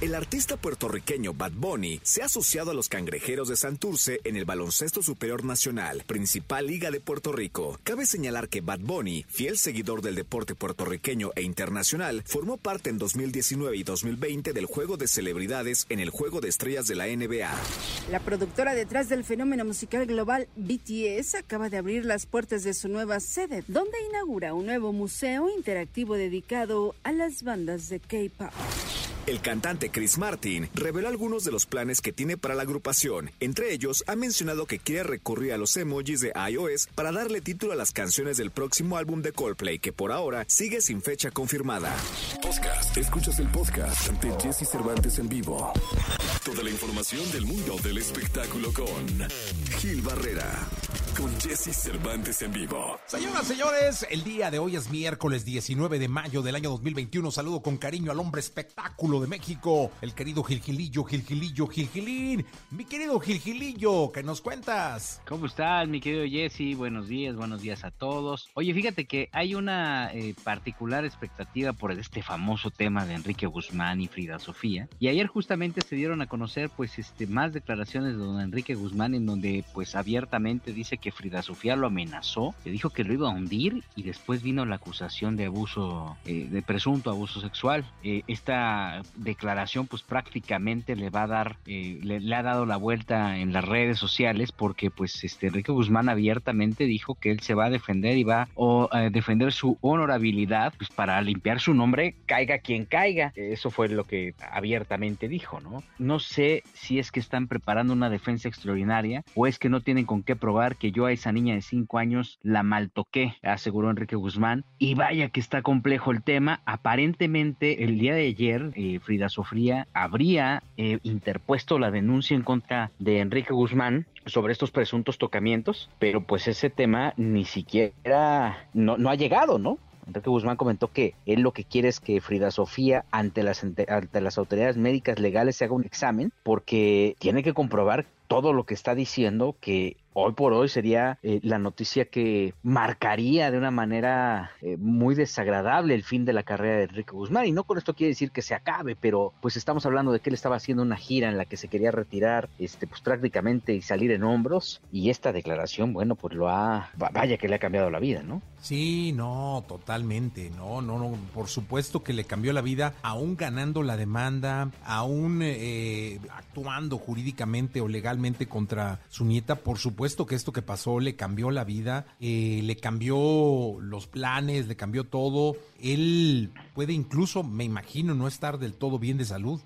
El artista puertorriqueño Bad Bunny se ha asociado a los cangrejeros de Santurce en el Baloncesto Superior Nacional, principal liga de Puerto Rico. Cabe señalar que Bad Bunny, fiel seguidor del deporte puertorriqueño e internacional, formó parte en 2019 y 2020 del Juego de Celebridades en el Juego de Estrellas de la NBA. La productora detrás del fenómeno musical global BTS acaba de abrir las puertas de su nueva sede, donde inaugura un nuevo museo interactivo dedicado a las bandas de K-pop. El cantante Chris Martin reveló algunos de los planes que tiene para la agrupación. Entre ellos, ha mencionado que quiere recurrir a los emojis de iOS para darle título a las canciones del próximo álbum de Coldplay, que por ahora sigue sin fecha confirmada. Podcast. Escuchas el podcast de Jesse Cervantes en vivo. Toda la información del mundo del espectáculo con Gil Barrera. Con Jesse Cervantes en vivo. Señoras, señores, el día de hoy es miércoles 19 de mayo del año 2021. Saludo con cariño al hombre espectáculo de México, el querido Gilgilillo, Gilgilillo, Gilgilín. Mi querido Gilgilillo, ¿qué nos cuentas? ¿Cómo estás, mi querido Jesse? Buenos días, buenos días a todos. Oye, fíjate que hay una eh, particular expectativa por este famoso tema de Enrique Guzmán y Frida Sofía. Y ayer justamente se dieron a conocer pues este más declaraciones de don Enrique Guzmán en donde pues abiertamente dice que Frida Sofía lo amenazó, le dijo que lo iba a hundir y después vino la acusación de abuso, eh, de presunto abuso sexual. Eh, esta declaración pues prácticamente le va a dar, eh, le, ha dado la vuelta en las redes sociales porque pues este Enrique Guzmán abiertamente dijo que él se va a defender y va a defender su honorabilidad pues para limpiar su nombre caiga quien caiga. Eso fue lo que abiertamente dijo, ¿no? No sé si es que están preparando una defensa extraordinaria o es que no tienen con qué probar que yo a esa niña de 5 años la maltoqué, aseguró Enrique Guzmán. Y vaya que está complejo el tema. Aparentemente el día de ayer eh, Frida Sofía habría eh, interpuesto la denuncia en contra de Enrique Guzmán sobre estos presuntos tocamientos, pero pues ese tema ni siquiera no, no ha llegado, ¿no? Enrique Guzmán comentó que él lo que quiere es que Frida Sofía ante las, ante las autoridades médicas legales se haga un examen porque tiene que comprobar todo lo que está diciendo que hoy por hoy sería eh, la noticia que marcaría de una manera eh, muy desagradable el fin de la carrera de Enrique Guzmán. Y no con esto quiere decir que se acabe, pero pues estamos hablando de que él estaba haciendo una gira en la que se quería retirar este, pues prácticamente y salir en hombros. Y esta declaración, bueno, pues lo ha, vaya que le ha cambiado la vida, ¿no? Sí, no, totalmente, no, no, no, por supuesto que le cambió la vida, aún ganando la demanda, aún eh, actuando jurídicamente o legalmente contra su nieta, por supuesto que esto que pasó le cambió la vida, eh, le cambió los planes, le cambió todo. Él puede incluso, me imagino, no estar del todo bien de salud.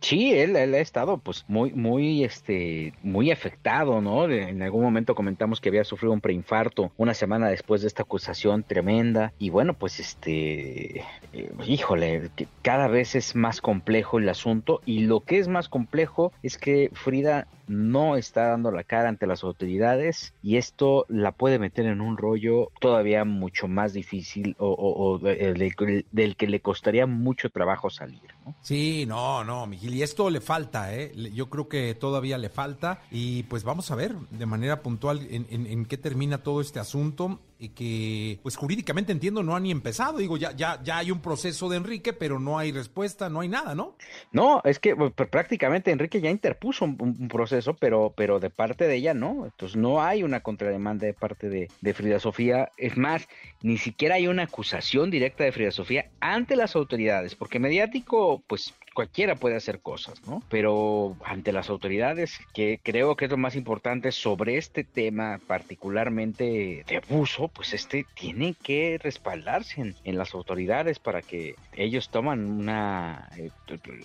Sí, él, ha estado pues muy, muy, este, muy afectado, ¿no? En algún momento comentamos que había sufrido un preinfarto una semana después de esta acusación tremenda y bueno, pues este, eh, híjole, cada vez es más complejo el asunto y lo que es más complejo es que Frida no está dando la cara ante las autoridades y esto la puede meter en un rollo todavía mucho más difícil o, del, del, que le costaría mucho trabajo salir. ¿No? Sí, no, no, Miguel, y esto le falta, ¿eh? yo creo que todavía le falta y pues vamos a ver de manera puntual en, en, en qué termina todo este asunto y que pues jurídicamente entiendo no ha ni empezado, digo, ya, ya, ya hay un proceso de Enrique, pero no hay respuesta, no hay nada, ¿no? No, es que pues, prácticamente Enrique ya interpuso un, un, proceso, pero, pero de parte de ella no, entonces no hay una contrademanda de parte de, de Frida Sofía, es más, ni siquiera hay una acusación directa de Frida Sofía ante las autoridades, porque mediático, pues cualquiera puede hacer cosas, ¿no? Pero ante las autoridades, que creo que es lo más importante sobre este tema, particularmente de abuso, pues este tiene que respaldarse en, las autoridades para que ellos toman una, eh,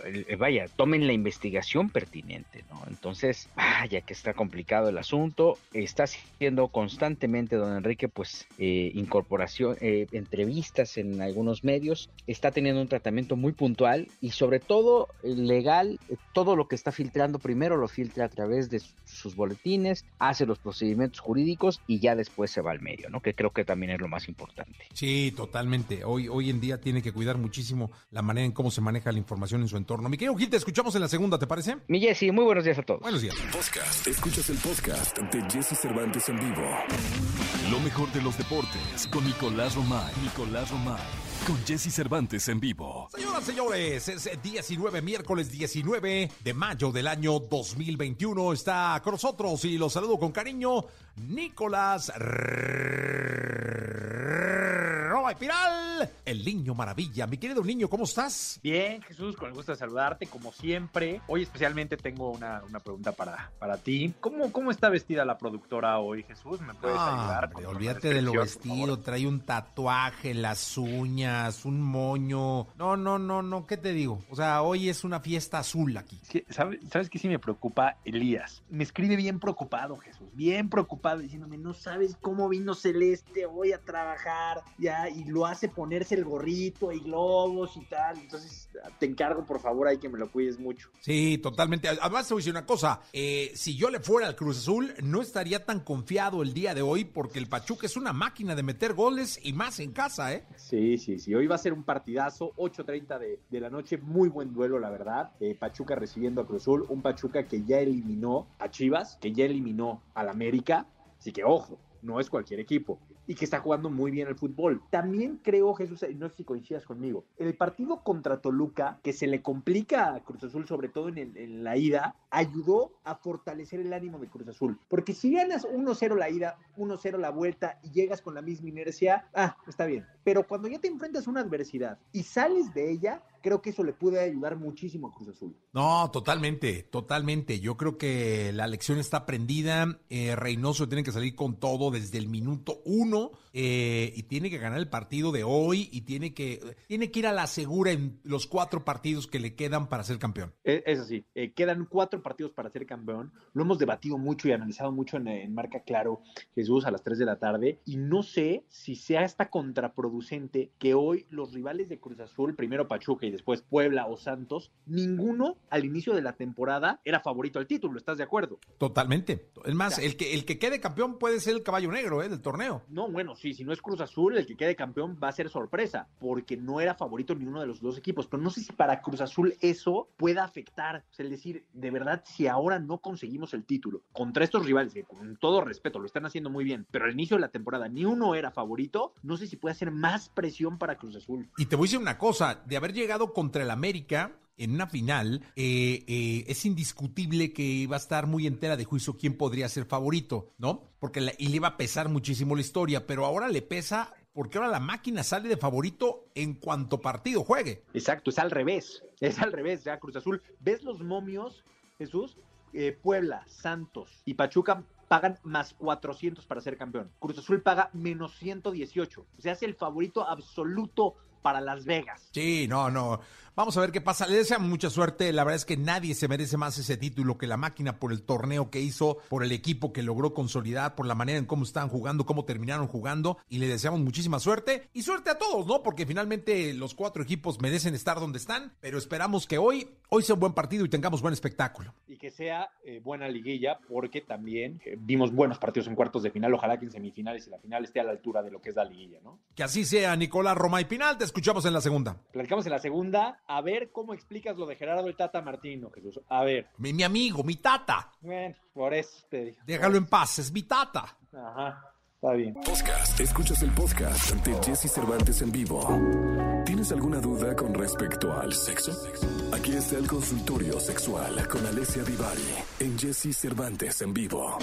eh, vaya, tomen la investigación pertinente, ¿no? Entonces, vaya que está complicado el asunto, está haciendo constantemente don Enrique, pues, eh, incorporación, entrevistas en algunos medios, está teniendo un tratamiento muy puntual y sobre todo todo legal, todo lo que está filtrando primero lo filtra a través de sus boletines, hace los procedimientos jurídicos y ya después se va al medio, ¿no? Que creo que también es lo más importante. Sí, totalmente. Hoy, hoy en día tiene que cuidar muchísimo la manera en cómo se maneja la información en su entorno. Mi querido Gil, te escuchamos en la segunda, ¿te parece? Mi Jessy, muy buenos días a todos. Buenos días. Podcast. Escuchas el podcast de Jesse Cervantes en vivo. Lo mejor de los deportes con Nicolás Romay. Nicolás Romay. Con Jesse Cervantes en vivo. Señoras, señores, es 19, miércoles 19 de mayo del año 2021. Está con nosotros y los saludo con cariño, Nicolás Roma Piral, el niño maravilla. Mi querido niño, ¿cómo estás? Bien, Jesús, con el gusto de saludarte, como siempre. Hoy especialmente tengo una, una pregunta para, para ti. ¿Cómo, ¿Cómo está vestida la productora hoy, Jesús? ¿Me puedes ayudar? Hombre, olvídate de lo vestido, trae un tatuaje, las uñas, un moño. No, no, no, no, ¿qué te digo? O sea, hoy es una fiesta azul aquí. Sí, ¿sabes, ¿Sabes qué sí me preocupa? Elías. Me escribe bien preocupado, Jesús, bien preocupado, diciéndome, no sabes cómo vino Celeste hoy a trabajar, ya, y lo hace ponerse el gorrito y globos y tal. Entonces, te encargo, por favor, ahí que me lo cuides mucho. Sí, totalmente. Además, te voy a decir una cosa. Eh, si yo le fuera al Cruz Azul, no estaría tan confiado el día de hoy porque el Pachuca es una máquina de meter goles y más en casa, ¿eh? Sí, sí, sí. Hoy va a ser un partidazo, 8.30 de, de la noche. Muy buen duelo, la verdad. Eh, Pachuca recibiendo a Cruz Azul. Un Pachuca que ya eliminó a Chivas, que ya eliminó al América. Así que, ojo, no es cualquier equipo y que está jugando muy bien el fútbol. También creo, Jesús, no sé si coincidas conmigo, el partido contra Toluca, que se le complica a Cruz Azul, sobre todo en, en la ida, ayudó a fortalecer el ánimo de Cruz Azul. Porque si ganas 1-0 la ida, 1-0 la vuelta y llegas con la misma inercia, ah, está bien. Pero cuando ya te enfrentas a una adversidad y sales de ella, creo que eso le puede ayudar muchísimo a Cruz Azul. No, totalmente, totalmente. Yo creo que la lección está aprendida. Eh, Reynoso tiene que salir con todo desde el minuto uno eh, y tiene que ganar el partido de hoy y tiene que, tiene que ir a la segura en los cuatro partidos que le quedan para ser campeón. Eh, Es así, eh, quedan cuatro partidos para ser campeón. Lo hemos debatido mucho y analizado mucho en, en Marca Claro, Jesús, a las 3 de la tarde. Y no sé si sea esta contraproducente que hoy los rivales de Cruz Azul, primero Pachuca y después Puebla o Santos, ninguno al inicio de la temporada era favorito al título. ¿Estás de acuerdo? Totalmente. Es más, el que, el que quede campeón puede ser el caballo negro eh, del torneo. No, bueno, sí, si no es Cruz Azul, el que quede campeón va a ser sorpresa, porque no era favorito ni uno de los dos equipos. Pero no sé si para Cruz Azul eso pueda afectar. O sea, es decir, de verdad, si ahora no conseguimos el título contra estos rivales, que con todo respeto lo están haciendo muy bien, pero al inicio de la temporada ni uno era favorito, no sé si puede hacer más presión para Cruz Azul. Y te voy a decir una cosa, de haber llegado contra el América en una final, eh, eh, es indiscutible que va a estar muy entera de juicio quién podría ser favorito, ¿no? Porque y le iba a pesar muchísimo la historia, pero ahora le pesa porque ahora la máquina sale de favorito en cuanto partido juegue. Exacto, es al revés, es al revés, ya Cruz Azul. ¿Ves los momios, Jesús? Eh, Puebla, Santos y Pachuca pagan más 400 para ser campeón. Cruz Azul paga menos 118. Se hace el favorito absoluto para Las Vegas. Sí, no, no. Vamos a ver qué pasa. Le deseamos mucha suerte. La verdad es que nadie se merece más ese título que la máquina por el torneo que hizo, por el equipo que logró consolidar, por la manera en cómo estaban jugando, cómo terminaron jugando. Y le deseamos muchísima suerte. Y suerte a todos, ¿no? Porque finalmente los cuatro equipos merecen estar donde están. Pero esperamos que hoy, hoy sea un buen partido y tengamos buen espectáculo. Y que sea eh, buena liguilla, porque también eh, vimos buenos partidos en cuartos de final. Ojalá que en semifinales y la final esté a la altura de lo que es la liguilla, ¿no? Que así sea, Nicolás Roma y Pinal. Te escuchamos en la segunda. Platicamos en la segunda. A ver cómo explicas lo de Gerardo el Tata Martino, Jesús. A ver. Mi, mi amigo, mi tata. Bueno, por eso te digo. Déjalo en paz, es mi tata. Ajá, está bien. Podcast. Escuchas el podcast de Jesse Cervantes en vivo. ¿Tienes alguna duda con respecto al sexo? Aquí está el consultorio sexual con Alessia Divari en Jesse Cervantes en vivo.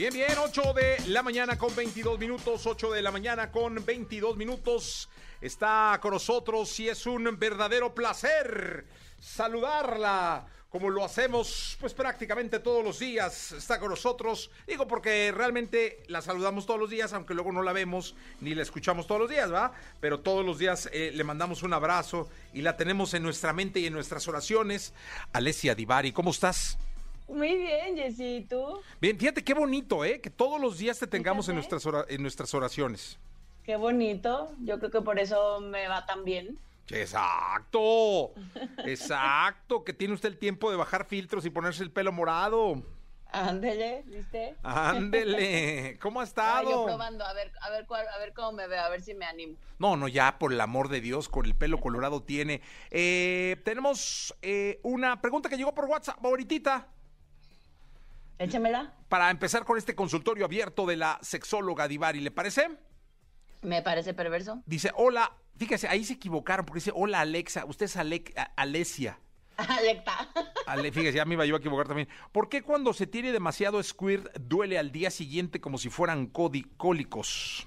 Bien, bien, 8 de la mañana con 22 minutos, 8 de la mañana con 22 minutos. Está con nosotros y es un verdadero placer saludarla, como lo hacemos pues prácticamente todos los días. Está con nosotros, digo porque realmente la saludamos todos los días, aunque luego no la vemos ni la escuchamos todos los días, ¿va? Pero todos los días eh, le mandamos un abrazo y la tenemos en nuestra mente y en nuestras oraciones. Alessia Divari, ¿cómo estás? Muy bien, Jessy, ¿y tú? Bien, fíjate qué bonito, ¿eh? Que todos los días te tengamos en nuestras, ora- en nuestras oraciones. Qué bonito. Yo creo que por eso me va tan bien. Exacto, exacto, que tiene usted el tiempo de bajar filtros y ponerse el pelo morado. Ándele, ¿viste? Ándele, ¿cómo ha estado? yo probando, a ver, a ver cuál, a ver cómo me veo, a ver si me animo. No, no, ya, por el amor de Dios, con el pelo colorado tiene. Eh, tenemos eh, una pregunta que llegó por WhatsApp, ahorita, Échamela. para empezar con este consultorio abierto de la sexóloga Divari, ¿le parece? Me parece perverso. Dice, hola, fíjese, ahí se equivocaron, porque dice, hola Alexa, usted es Alec- a- Alesia. Alecta. Ale, fíjese, ya me iba yo a equivocar también. ¿Por qué cuando se tiene demasiado squirt duele al día siguiente como si fueran cólicos?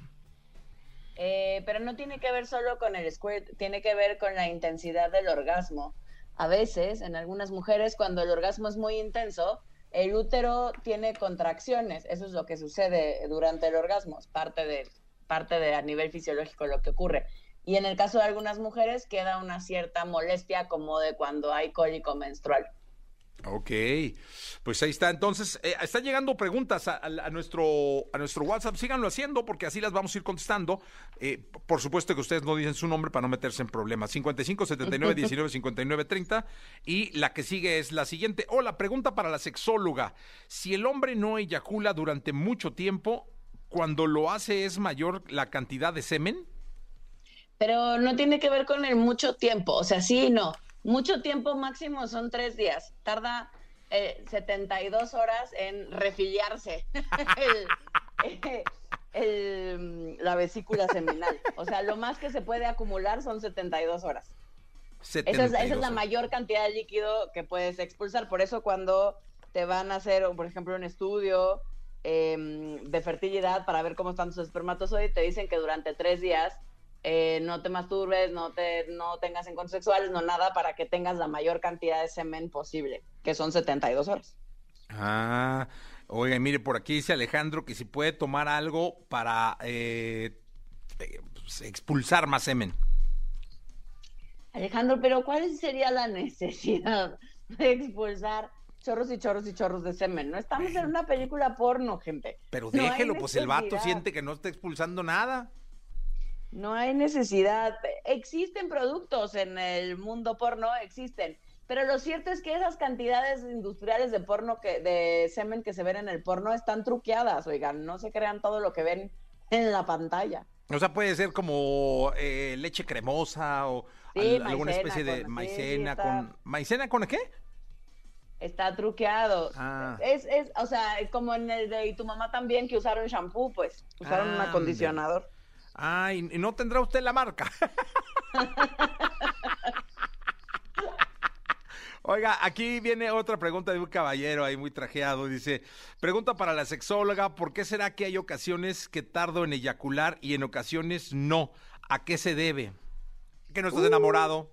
Eh, pero no tiene que ver solo con el squirt, tiene que ver con la intensidad del orgasmo. A veces, en algunas mujeres, cuando el orgasmo es muy intenso, el útero tiene contracciones. Eso es lo que sucede durante el orgasmo, es parte de, parte de a nivel fisiológico lo que ocurre. Y en el caso de algunas mujeres queda una cierta molestia como de cuando hay cólico menstrual. Ok, pues ahí está. Entonces, eh, están llegando preguntas a, a- a nuestro, a nuestro WhatsApp. Síganlo haciendo porque así las vamos a ir contestando. Eh, por supuesto que ustedes no dicen su nombre para no meterse en problemas. 55 79 19 59 30. Y la que sigue es la siguiente. Hola, pregunta para la sexóloga. Si el hombre no eyacula durante mucho tiempo, cuando lo hace es mayor la cantidad de semen? Pero no tiene que ver con el mucho tiempo, o sea, sí y no. Mucho tiempo máximo son tres días. Tarda eh, 72 horas en refiliarse el- eh, el- la vesícula seminal. O sea, lo más que se puede acumular son 72 horas. Esa es, esa es 72 la mayor cantidad de líquido que puedes expulsar. Por eso cuando te van a hacer, por ejemplo, un estudio eh, de fertilidad para ver cómo están tus espermatozoides, te dicen que durante tres días eh, no te masturbes, no, te, no tengas encuentros sexuales, no nada, para que tengas la mayor cantidad de semen posible, que son 72 horas. Ah, oiga, mire, por aquí dice Alejandro que si puede tomar algo para eh, eh, pues, expulsar más semen. Alejandro, pero ¿cuál sería la necesidad de expulsar chorros y chorros y chorros de semen? No estamos en una película porno, gente. Pero No déjelo, pues el vato siente que no está expulsando nada. No hay necesidad. Existen productos en el mundo porno, existen. Pero lo cierto es que esas cantidades industriales de porno que, de semen que se ven en el porno están truqueadas, oigan, no se crean todo lo que ven en la pantalla. O sea, puede ser como eh, leche cremosa o Sí, al- alguna especie de con- sí, sí, maicena con... ¿Maicena con qué? Está truqueado. Ah. Es, es, o sea, como en el de y tu mamá también, que usaron shampoo, pues, usaron un acondicionador. Ah, y, no tendrá usted la marca. Oiga, aquí viene otra pregunta de un caballero ahí muy trajeado. Dice, pregunta para la sexóloga, ¿por qué será que hay ocasiones que tardo en eyacular y en ocasiones no? ¿A qué se debe? ¿Que no estás Uh. enamorado?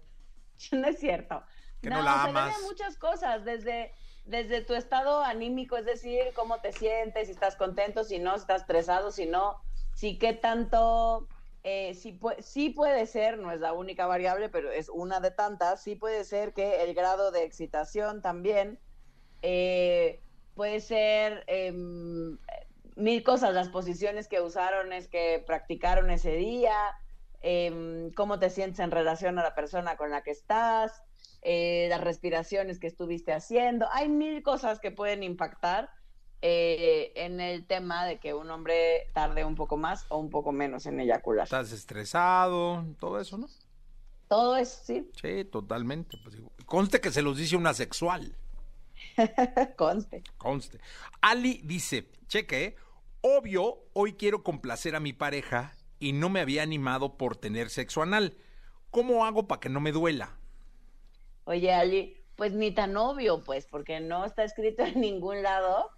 No es cierto. Que no la se debe amas. a muchas cosas, desde, desde tu estado anímico, es decir, cómo te sientes, si estás contento, si no, si estás estresado, si no, si qué tanto, eh, si pu- sí puede ser, no es la única variable, pero es una de tantas, sí puede ser que el grado de excitación también eh, puede ser em, mil cosas, las posiciones que usaron, es que practicaron ese día, em, cómo te sientes en relación a la persona con la que estás, eh, las respiraciones que estuviste haciendo. Hay mil cosas que pueden impactar eh, en el tema de que un hombre tarde un poco más o un poco menos en eyacular. ¿Estás estresado? Todo eso, ¿no? Todo eso, sí, Sí, totalmente. Pues, conste que se los dice una sexual. conste. Conste. Ali dice, cheque, ¿eh? obvio, hoy quiero complacer a mi pareja y no me había animado por tener sexo anal. ¿Cómo hago para que no me duela? Oye, Ali, pues ni tan obvio, pues, porque no está escrito en ningún lado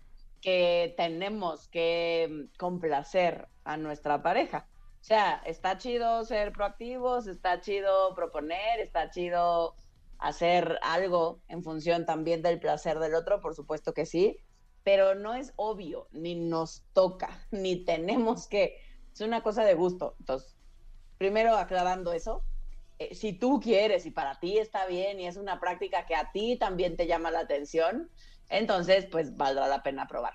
que tenemos que complacer a nuestra pareja. O sea, está chido ser proactivos, está chido proponer, está chido hacer algo en función también del placer del otro, por supuesto que sí, pero no es obvio, ni nos toca, ni tenemos que. Es una cosa de gusto. Entonces, primero aclarando eso, eh, si tú quieres y para ti está bien y es una práctica que a ti también te llama la atención, entonces pues valdrá la pena probar.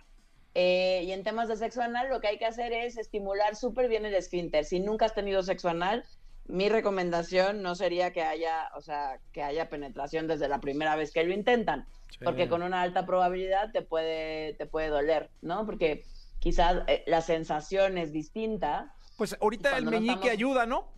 Eh, y en temas de sexo anal, lo que hay que hacer es estimular súper bien el esfínter. Si nunca has tenido sexo anal, mi recomendación no sería que haya, o sea, que haya penetración desde la primera vez que lo intentan, porque con una alta probabilidad te puede, te puede doler, ¿no? Porque quizás eh, la sensación es distinta. Pues ahorita el meñique ayuda, ¿no?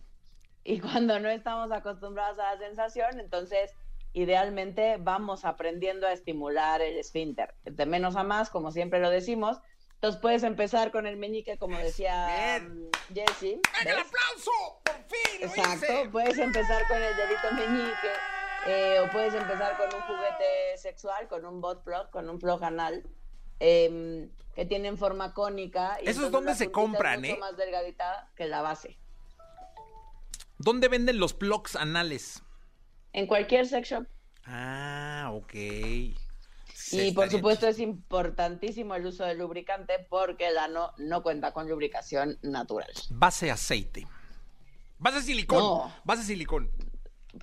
Y cuando no estamos acostumbrados a la sensación, entonces idealmente vamos aprendiendo a estimular el esfínter, de menos a más, como siempre lo decimos, entonces puedes empezar con el meñique, como decía um, Jesse. ¡El aplauso! ¡Por fin! Exacto, puedes empezar con el dedito meñique. Eh, o puedes empezar con un juguete sexual, con un bot plug, con un plug anal, em, que tienen forma cónica. Y Eso es donde se compran, mucho ¿eh? más delgadita que la base. ¿Dónde venden los plugs anales? En cualquier sex shop. Ah, ok y por supuesto es importantísimo el uso del lubricante porque el ano no cuenta con lubricación natural. Base aceite. Base silicón. Base silicón.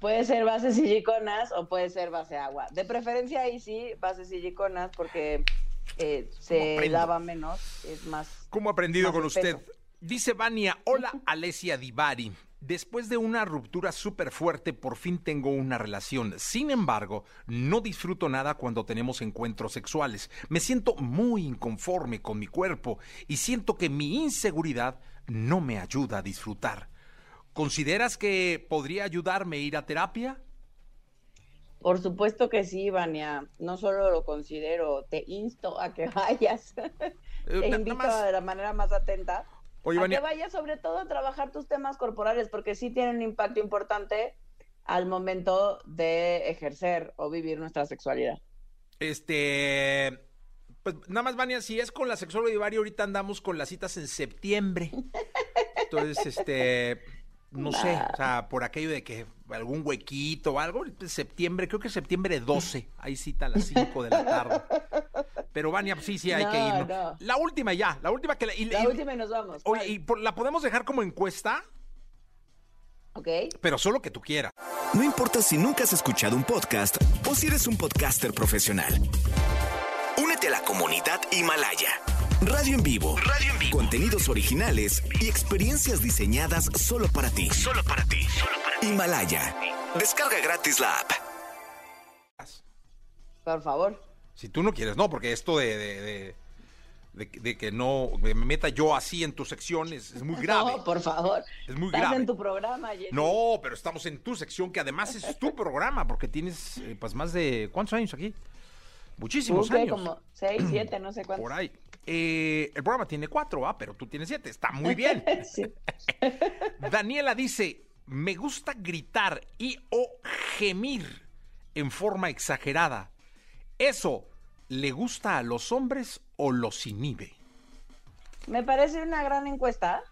Puede ser base siliconas o puede ser base agua. De preferencia ahí sí, base siliconas porque eh, se lava menos, es más. ¿Cómo ha aprendido con usted? Dice Vania, hola Alesia Divari. Después de una ruptura súper fuerte, por fin tengo una relación. Sin embargo, no disfruto nada cuando tenemos encuentros sexuales. Me siento muy inconforme con mi cuerpo y siento que mi inseguridad no me ayuda a disfrutar. ¿Consideras que podría ayudarme a ir a terapia? Por supuesto que sí, Vania. No solo lo considero, te insto a que vayas. Eh, te invito de la manera más atenta Oye, a que vayas sobre todo a trabajar tus temas corporales, porque sí tienen un impacto importante al momento de ejercer o vivir nuestra sexualidad. Este, pues nada más, Vania, si es con la sexóloga Divari, ahorita andamos con las citas en septiembre. Entonces, este, no sé, o sea, por aquello de que algún huequito o algo, septiembre, creo que septiembre 12, hay cita a las 5 de la tarde. Pero Vania, sí, sí, hay que ir. La última ya, la última que... la última y nos vamos. Oye, ¿y la podemos dejar como encuesta? Ok. Pero solo que tú quieras. No importa si nunca has escuchado un podcast o si eres un podcaster profesional. Únete a la comunidad Himalaya. Radio en vivo. Radio en vivo. Contenidos originales y experiencias diseñadas solo para ti. Solo para ti. Solo para ti. Himalaya. Descarga gratis la app. Por favor. Si tú no quieres, no, porque esto de, de, que no me meta yo así en tu sección es, muy grave. No, por favor. Es muy Estás grave. en tu programa, No, pero estamos en tu sección, que además es tu programa, porque tienes eh, pues más de. ¿Cuántos años aquí? Muchísimos años. Como seis, siete, no sé cuántos. Por ahí. Eh, el programa tiene cuatro, ah, pero tú tienes siete. Está muy bien. Daniela dice: Me gusta gritar y o gemir en forma exagerada ¿Eso le gusta a los hombres o los inhibe? Me parece una gran encuesta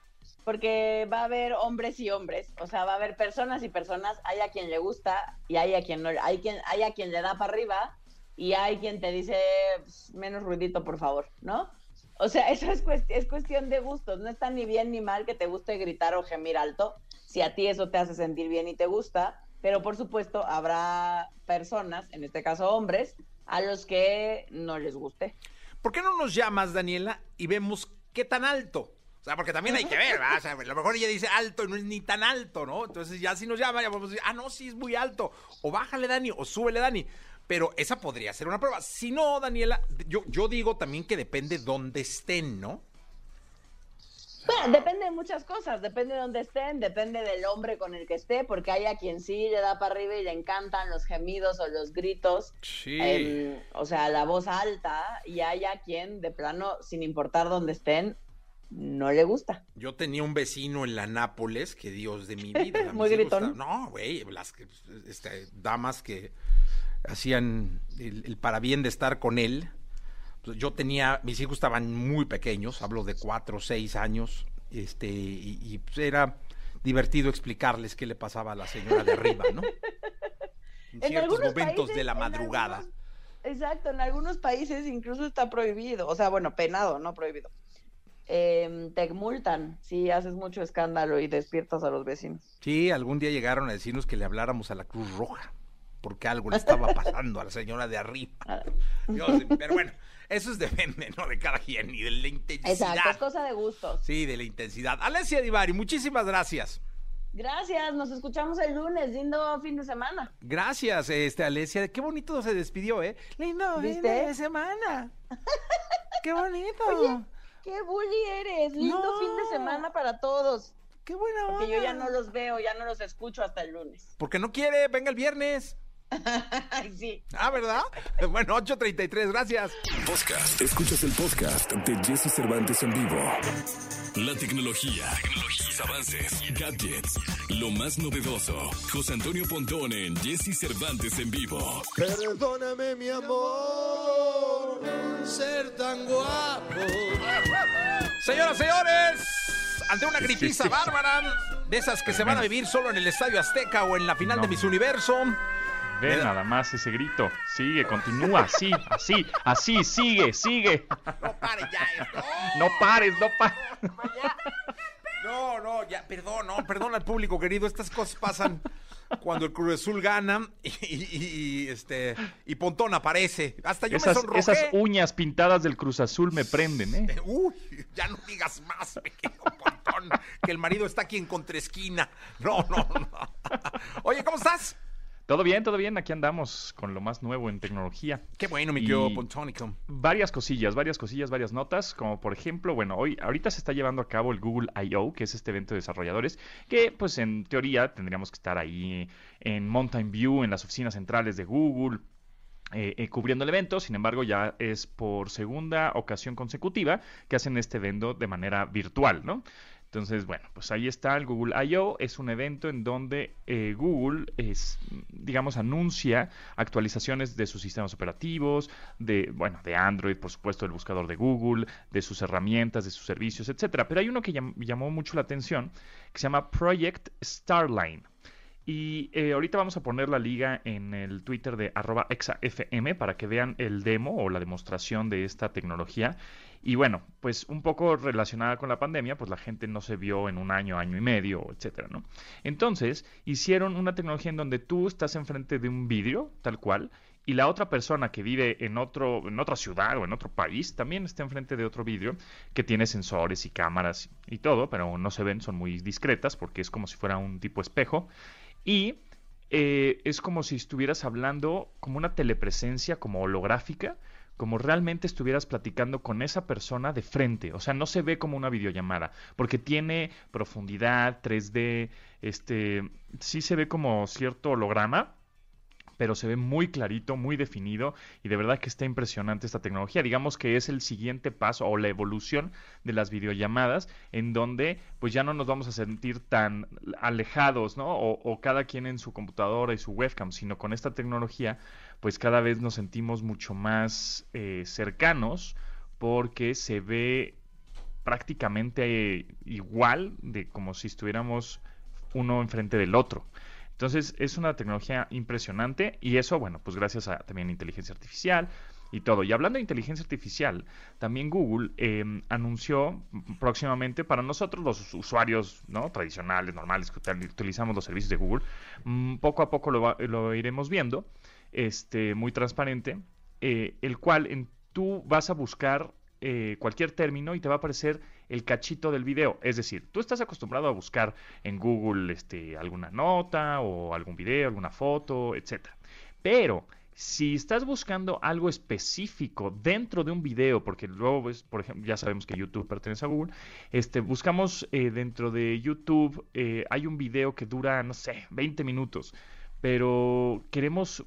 porque va a haber hombres y hombres, o sea, va a haber personas y personas, hay a quien le gusta y hay a quien no, hay quien hay a quien le da para arriba y hay quien te dice pues, menos ruidito, por favor, ¿no? O sea, eso es, es cuestión de gustos, no está ni bien ni mal que te guste gritar o gemir alto, si a ti eso te hace sentir bien y te gusta, pero por supuesto habrá personas, en este caso hombres, a los que no les guste. ¿Por qué no nos llamas, Daniela, y vemos qué tan alto? O sea, porque también hay que ver. O sea, a lo mejor ella dice alto y no es ni tan alto, ¿no? Entonces ya si nos llama, ya podemos decir, ah, no, sí es muy alto. O bájale, Dani, o súbele, Dani. Pero esa podría ser una prueba. Si no, Daniela, yo, yo digo también que depende dónde estén, ¿no? Bueno, depende de muchas cosas, depende de dónde estén, depende del hombre con el que esté, porque hay a quien sí le da para arriba y le encantan los gemidos o los gritos, sí. Em, o sea, la voz alta, y hay a quien de plano, sin importar dónde estén, no le gusta. Yo tenía un vecino en la Nápoles, que Dios de mi vida. Muy gritón. No, güey, las este, damas que hacían el, el parabién de estar con él yo tenía, mis hijos estaban muy pequeños, hablo de cuatro o seis años, este, y, pues, era divertido explicarles qué le pasaba a la señora de arriba, ¿no? En, ciertos momentos de la madrugada. exacto, en algunos países incluso está prohibido, o sea, bueno, penado, no prohibido. Eh, te multan si haces mucho escándalo y despiertas a los vecinos. Sí, algún día llegaron a decirnos que le habláramos a la Cruz Roja porque algo le estaba pasando a la señora de arriba. Ah. pero bueno, eso es depende, ¿no? De cada quien y de la intensidad. Exacto, es cosa de gustos. Sí, de la intensidad. Alessia Divari, muchísimas gracias. Gracias, nos escuchamos el lunes, lindo fin de semana. Gracias, este Alesia, qué bonito se despidió, ¿eh? Lindo fin de semana. qué bonito. Oye, qué bully eres, lindo fin de semana para todos. Qué buena onda. Porque yo ya no los veo, ya no los escucho hasta el lunes. Porque no quiere, venga el viernes. Sí. Ah, ¿verdad? Bueno, 8.33, gracias. Podcast. Escuchas el podcast de Jesse Cervantes en vivo. La tecnología, tecnología, avances, gadgets, lo más novedoso. José Antonio Pontón en Jesse Cervantes en vivo. Perdóname, mi amor, ser tan guapo. Señoras, señores, ante una gripiza bárbara, de esas que se van a vivir solo en el Estadio Azteca o en la final de Miss Universo. Ve nada más ese grito. Sigue, continúa, así, así, así, sigue, sigue. No pares ya esto. No pares, no pares. No, no, ya, perdón, no, perdón al público querido. Estas cosas pasan cuando el Cruz Azul gana y, y- y, este y Pontón aparece. Hasta yo Esas, me sonrojé. esas uñas pintadas del Cruz Azul me prenden, ¿eh? Uy, ya no digas más, me quedo Pontón, que el marido está aquí en contraesquina. No, no, no. Oye, ¿cómo estás? Todo bien, todo bien. Aquí andamos con lo más nuevo en tecnología. Qué bueno, mi querido Pontónico. Varias cosillas, varias cosillas, varias notas, como por ejemplo, bueno, hoy ahorita se está llevando a cabo el Google I.O., que es este evento de desarrolladores, que pues en teoría tendríamos que estar ahí en Mountain View, en las oficinas centrales de Google, eh, eh, cubriendo el evento, sin embargo ya es por segunda ocasión consecutiva que hacen este evento de manera virtual, ¿no? Entonces, bueno, pues ahí está el Google I.O. Es un evento en donde eh, Google, es, digamos, anuncia actualizaciones de sus sistemas operativos, de, bueno, de Android, por supuesto, del buscador de Google, de sus herramientas, de sus servicios, etcétera. Pero hay uno que llam- llamó mucho la atención, que se llama Project Starline. Y eh, ahorita vamos a poner la liga en el Twitter de arroba exafm para que vean el demo o la demostración de esta tecnología. Y bueno, pues un poco relacionada con la pandemia, pues la gente no se vio en un año, año y medio, etcétera, ¿no? Entonces, hicieron una tecnología en donde tú estás enfrente de un vidrio, tal cual, y la otra persona que vive en otro en otra ciudad o en otro país también está enfrente de otro vidrio que tiene sensores y cámaras y todo, pero no se ven, son muy discretas porque es como si fuera un tipo espejo y eh, es como si estuvieras hablando como una telepresencia, como holográfica, como realmente estuvieras platicando con esa persona de frente. O sea, no se ve como una videollamada, porque tiene profundidad, 3D, este, sí se ve como cierto holograma, pero se ve muy clarito, muy definido y de verdad que está impresionante esta tecnología. Digamos que es el siguiente paso o la evolución de las videollamadas en donde pues ya no nos vamos a sentir tan alejados, ¿no? O, o cada quien en su computadora y su webcam, sino con esta tecnología pues cada vez nos sentimos mucho más eh, cercanos porque se ve prácticamente eh, igual de como si estuviéramos uno enfrente del otro. Entonces es una tecnología impresionante y eso, bueno, pues gracias a también inteligencia artificial y todo. Y hablando de inteligencia artificial, también Google eh, anunció próximamente para nosotros los usuarios no tradicionales, normales, que util- utilizamos los servicios de Google, mm, poco a poco lo, va- lo iremos viendo, este, muy transparente, eh, el cual en, tú vas a buscar eh, cualquier término y te va a aparecer el cachito del video. Es decir, tú estás acostumbrado a buscar en Google este, alguna nota o algún video, alguna foto, etcétera. Pero si estás buscando algo específico dentro de un video, porque luego, pues, por ejemplo, ya sabemos que YouTube pertenece a Google, este, buscamos eh, dentro de YouTube, eh, hay un video que dura, no sé, 20 minutos, pero queremos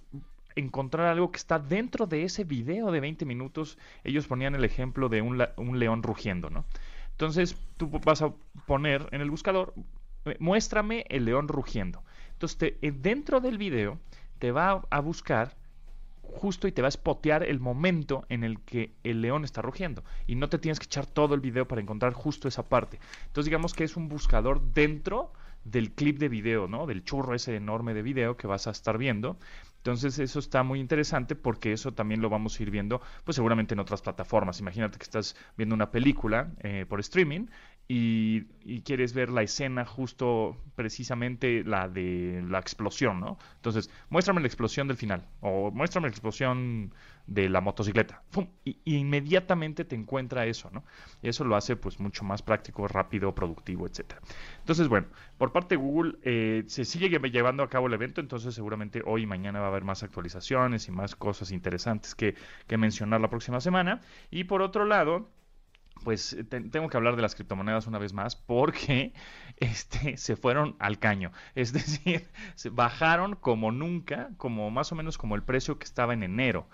encontrar algo que está dentro de ese video de 20 minutos. Ellos ponían el ejemplo de un, un león rugiendo, ¿no? Entonces tú vas a poner en el buscador, eh, muéstrame el león rugiendo. Entonces eh, dentro del video te va a, a buscar justo y te va a spotear el momento en el que el león está rugiendo. Y no te tienes que echar todo el video para encontrar justo esa parte. Entonces digamos que es un buscador dentro del clip de video, ¿no? Del churro ese enorme de video que vas a estar viendo. Entonces eso está muy interesante porque eso también lo vamos a ir viendo, pues seguramente en otras plataformas. Imagínate que estás viendo una película eh, por streaming y, quieres ver la escena justo precisamente la de la explosión, ¿no? Entonces, muéstrame la explosión del final o muéstrame la explosión de la motocicleta. Y, inmediatamente te encuentra eso, ¿no? Y eso lo hace pues mucho más práctico, rápido, productivo, etcétera. Entonces, bueno, por parte de Google eh, se sigue llevando a cabo el evento, entonces seguramente hoy y mañana va a haber más actualizaciones y más cosas interesantes que mencionar la próxima semana. Y por otro lado, pues tengo que hablar de las criptomonedas una vez más porque este, se fueron al caño. Es decir, se bajaron como nunca, como más o menos como el precio que estaba en enero.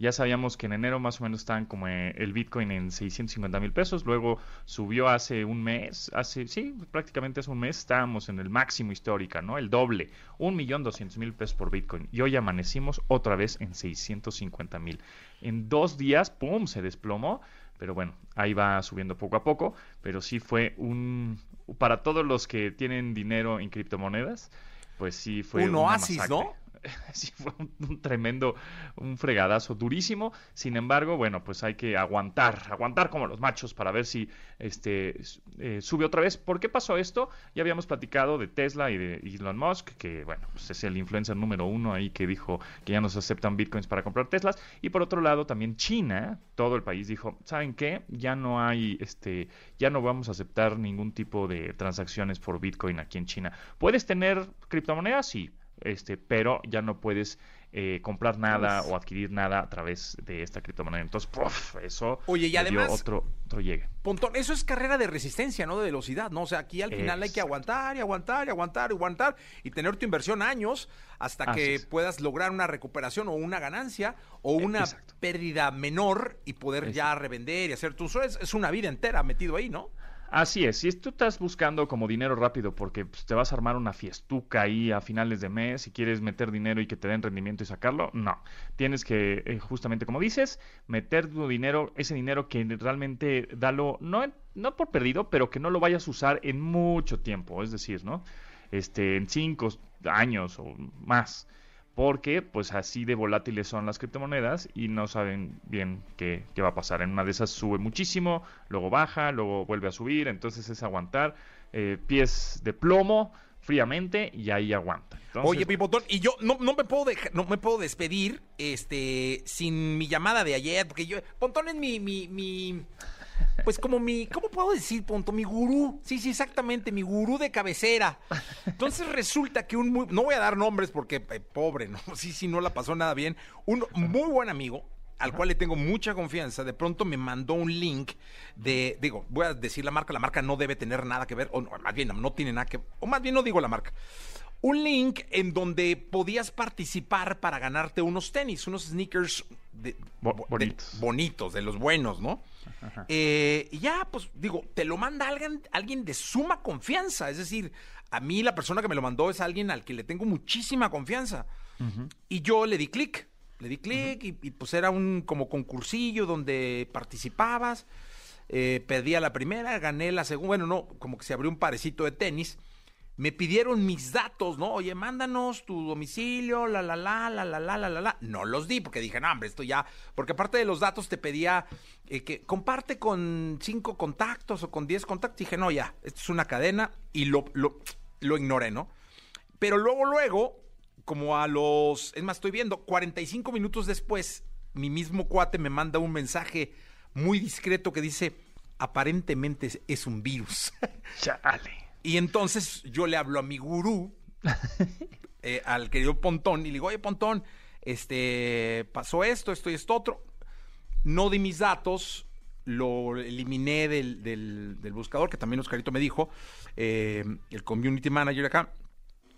Ya sabíamos que en enero más o menos estaban como eh, el Bitcoin en 650 mil pesos, luego subió hace un mes, hace, sí, prácticamente hace un mes estábamos en el máximo histórico, ¿no? El doble, un millón doscientos mil pesos por Bitcoin. Y hoy amanecimos otra vez en 650 mil. En dos días, ¡pum!, se desplomó pero bueno, ahí va subiendo poco a poco, pero sí fue un, para todos los que tienen dinero en criptomonedas, pues sí fue un oasis, ¿no? sí fue un, tremendo, un fregadazo durísimo. Sin embargo, bueno, pues hay que aguantar, aguantar como los machos para ver si este eh, sube otra vez. ¿Por qué pasó esto? Ya habíamos platicado de Tesla y de Elon Musk, que bueno, pues es el influencer número uno ahí que dijo que ya no se aceptan bitcoins para comprar Teslas. Y por otro lado, también China, todo el país dijo, ¿saben qué? Ya no hay, este, ya no vamos a aceptar ningún tipo de transacciones por bitcoin aquí en China. ¿Puedes tener criptomonedas? Sí este, pero ya no puedes eh, comprar nada o adquirir nada a través de esta criptomoneda. Entonces, puff, eso Oye, y además, otro, otro llegue. Pontón, eso es carrera de resistencia, no de velocidad, ¿no? O sea, aquí al final hay que aguantar y aguantar y aguantar y aguantar y tener tu inversión años hasta que puedas lograr una recuperación o una ganancia o una pérdida menor y poder ya revender y hacer tu... Es, es una vida entera metido ahí, ¿no? Así es, si tú estás buscando como dinero rápido porque pues, te vas a armar una fiestuca ahí a finales de mes y quieres meter dinero y que te den rendimiento y sacarlo, no. Tienes que, eh, justamente como dices, meter tu dinero, ese dinero que realmente dalo, no, no por perdido, pero que no lo vayas a usar en mucho tiempo, es decir, ¿no? Este, en cinco años o más porque pues así de volátiles son las criptomonedas y no saben bien qué, va a pasar. En una de esas sube muchísimo, luego baja, luego vuelve a subir, entonces es aguantar eh, pies de plomo fríamente y ahí aguanta. Oye, Pipotón, y yo no, no me puedo no me puedo despedir este sin mi llamada de ayer, porque yo Pontón es mi, mi, mi pues como mi, ¿cómo puedo decir, Ponto? Mi gurú. Sí, sí, exactamente, mi gurú de cabecera. Entonces resulta que un muy, no voy a dar nombres porque eh, pobre, ¿no? Sí, sí, no la pasó nada bien. Un muy buen amigo, al cual le tengo mucha confianza, de pronto me mandó un link de, digo, voy a decir la marca, la marca no debe tener nada que ver, o más bien no tiene nada que, o más bien no digo la marca. Un link en donde podías participar para ganarte unos tenis, unos sneakers bonitos. bonitos, de los buenos, ¿no? Eh, y ya, pues digo, te lo manda alguien, alguien de suma confianza. Es decir, a mí la persona que me lo mandó es alguien al que le tengo muchísima confianza. Y yo le di clic, le di clic y, pues era un como concursillo donde participabas. Eh, perdía la primera, gané la segunda. Bueno, no, como que se abrió un parecito de tenis me pidieron mis datos, ¿no? Oye, mándanos tu domicilio, la, la, la, la, la, la, la, la, No los di porque dije, no, hombre, esto ya. Porque aparte de los datos te pedía eh, que comparte con cinco contactos o con diez contactos. Dije, no, ya, esto es una cadena y lo, lo, lo ignoré, ¿no? Pero luego, luego, como a los. Es más, estoy viendo, 45 minutos después, mi mismo cuate me manda un mensaje muy discreto que dice: aparentemente es un virus. Chale. Y entonces yo le hablo a mi gurú, eh, al querido Pontón, y le digo, oye, Pontón, este, pasó esto, esto y esto otro. No di mis datos, lo eliminé del, del, buscador, que también Oscarito me dijo, eh, el community manager acá,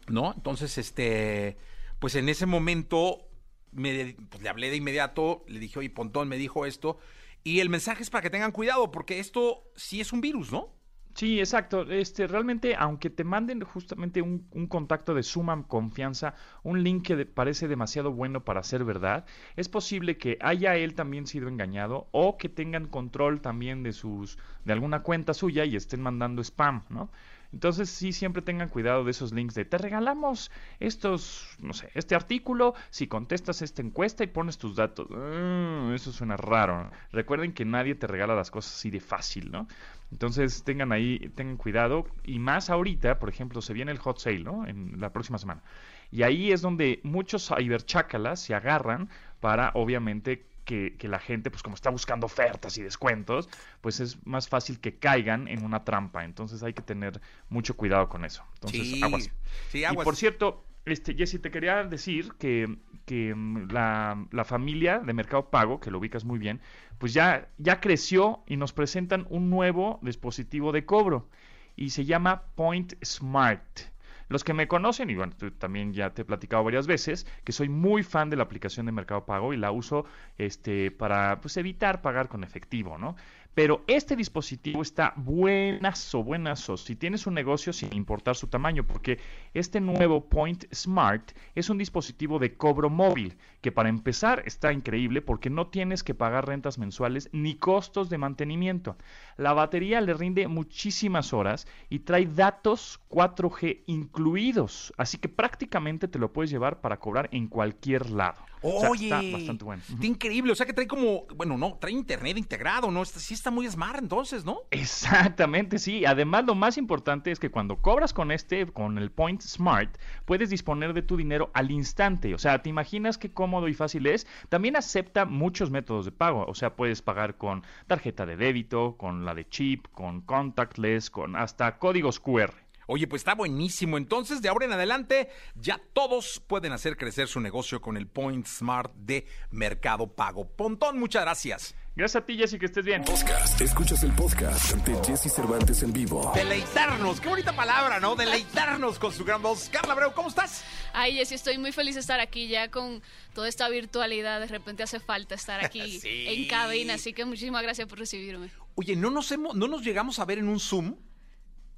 ¿no? Entonces, este, pues en ese momento me, pues le hablé de inmediato, le dije, oye, Pontón me dijo esto, y el mensaje es para que tengan cuidado, porque esto sí es un virus, ¿no? Sí, exacto. Este, realmente, aunque te manden justamente un, contacto de suma confianza, un link que parece demasiado bueno para ser verdad, es posible que haya él también sido engañado o que tengan control también de sus, de alguna cuenta suya y estén mandando spam, ¿no? Entonces sí siempre tengan cuidado de esos links de te regalamos estos, no sé, este artículo si contestas esta encuesta y pones tus datos. Mm, eso suena raro. Recuerden que nadie te regala las cosas así de fácil, ¿no? Entonces tengan ahí, tengan cuidado. Y más ahorita, por ejemplo, se viene el hot sale, ¿no? En la próxima semana. Y ahí es donde muchos ciberchácalas se agarran para, obviamente, que, que, la gente, pues como está buscando ofertas y descuentos, pues es más fácil que caigan en una trampa. Entonces hay que tener mucho cuidado con eso. Entonces, Sí. aguas. Sí, aguas. Y por cierto, este, Jesse, te quería decir que, que mm, la, la familia de Mercado Pago, que lo ubicas muy bien, pues ya, ya creció y nos presentan un nuevo dispositivo de cobro y se llama Point Smart. Los que me conocen, y bueno, tú también ya te he platicado varias veces, que soy muy fan de la aplicación de Mercado Pago y la uso este, para pues, evitar pagar con efectivo, ¿no? Pero este dispositivo está buenazo, buenazo. Si tienes un negocio sin importar su tamaño, porque este nuevo Point Smart es un dispositivo de cobro móvil, que para empezar está increíble porque no tienes que pagar rentas mensuales ni costos de mantenimiento. La batería le rinde muchísimas horas y trae datos 4G incluidos, así que prácticamente te lo puedes llevar para cobrar en cualquier lado. O sea, Oye, está bastante bueno. está increíble. O sea que trae como, bueno, no, trae internet integrado, ¿no? Está- Sí está muy smart entonces, ¿no? Exactamente, sí. Además, lo más importante es que cuando cobras con este, con el Point Smart, puedes disponer de tu dinero al instante. O sea, ¿te imaginas qué cómodo y fácil es? También acepta muchos métodos de pago. O sea, puedes pagar con tarjeta de débito, con la de chip, con contactless, con hasta códigos QR. Oye, pues está buenísimo. Entonces, de ahora en adelante, ya todos pueden hacer crecer su negocio con el Point Smart de Mercado Pago. Pontón, muchas gracias. Gracias a ti, Jessy, que estés bien. Podcast. Escuchas el podcast de Jesse Cervantes en vivo. Deleitarnos, qué bonita palabra, ¿no? Deleitarnos con su gran voz. Carla Abreu, ¿cómo estás? Ay, Jessy, estoy muy feliz de estar aquí ya con toda esta virtualidad. De repente hace falta estar aquí Sí. en cabina, así que muchísimas gracias por recibirme. Oye, ¿no nos, hemos, no nos llegamos a ver en un Zoom?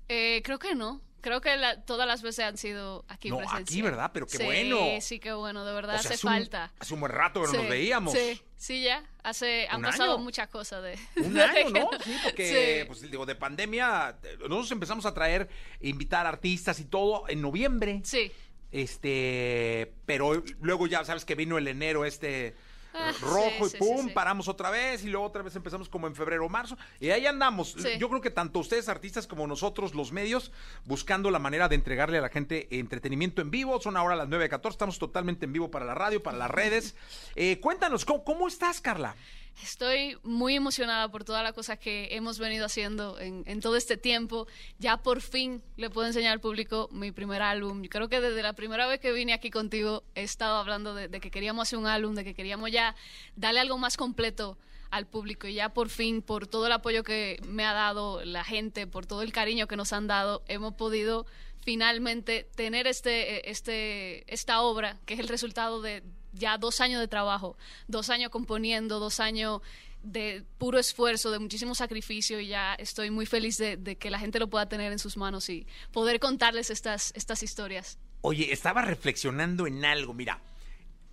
Eh, creo que no. Creo que la- todas las veces han sido aquí No, presencial. aquí, ¿verdad? Pero qué Sí, bueno. Sí, qué bueno, de verdad O sea, hace hace un- falta. hace un buen rato que no nos Sí, veíamos. Sí, sí, ya. Hace, han ¿Un pasado año? muchas cosas de. Un año, ¿no? Sí, porque, Sí. pues digo, de pandemia, eh, nosotros empezamos a traer, invitar artistas y todo en noviembre. Sí. Este, pero luego ya sabes que vino el enero este Ah, rojo sí, y pum, sí, sí. paramos otra vez y luego otra vez empezamos como en febrero o marzo y ahí andamos. Yo creo que tanto ustedes artistas como nosotros los medios buscando la manera de entregarle a la gente entretenimiento en vivo. Son ahora las 9.14, estamos totalmente en vivo para la radio, para las redes. Eh, cuéntanos, ¿cómo, cómo estás, Carla? Estoy muy emocionada por todas las cosas que hemos venido haciendo en, todo este tiempo. Ya por fin le puedo enseñar al público mi primer álbum. Yo creo que desde la primera vez que vine aquí contigo he estado hablando de, que queríamos hacer un álbum, de que queríamos ya darle algo más completo al público y ya por fin, por todo el apoyo que me ha dado la gente, por todo el cariño que nos han dado, hemos podido finalmente tener este, este, esta obra que es el resultado de ya dos años de trabajo, dos años componiendo, dos años de puro esfuerzo, de muchísimo sacrificio y ya estoy muy feliz de, de que la gente lo pueda tener en sus manos y poder contarles estas, estas historias. Oye, estaba reflexionando en algo, mira.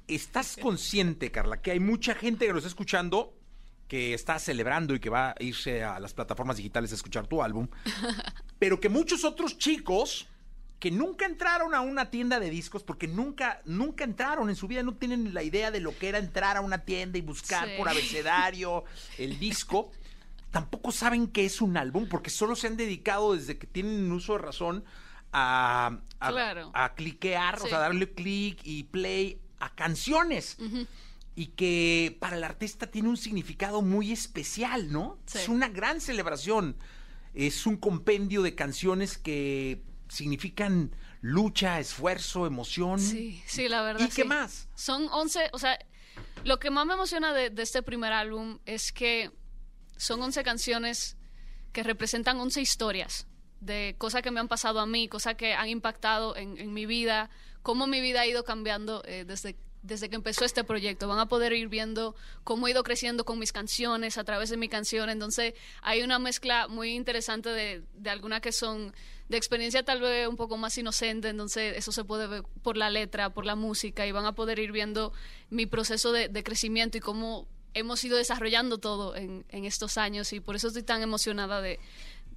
¿Estás consciente, Carla, que hay mucha gente que nos está escuchando que está celebrando y que va a irse a las plataformas digitales a escuchar tu álbum, pero que muchos otros chicos que nunca entraron a una tienda de discos porque nunca nunca entraron en su vida, no tienen la idea de lo que era entrar a una tienda y buscar Sí. por abecedario el disco, tampoco saben qué es un álbum porque solo se han dedicado desde que tienen uso de razón a, a, Claro. a cliquear, o sea, darle clic y play a canciones. Y que para el artista tiene un significado muy especial, ¿no? Sí. Es una gran celebración. Es un compendio de canciones que significan lucha, esfuerzo, emoción. Sí, sí, la verdad. ¿Y qué sí. más? Son 11, o sea, lo que más me emociona de, de este primer álbum es que son 11 canciones que representan 11 historias de cosas que me han pasado a mí, cosas que han impactado en, en mi vida, cómo mi vida ha ido cambiando eh, desde, desde que empezó este proyecto. Van a poder ir viendo cómo he ido creciendo con mis canciones, a través de mi canción. Entonces, hay una mezcla muy interesante de, de algunas que son de experiencia tal vez un poco más inocente, entonces eso se puede ver por la letra, por la música, y van a poder ir viendo mi proceso de, de crecimiento y cómo hemos ido desarrollando todo en, en estos años, y por eso estoy tan emocionada de,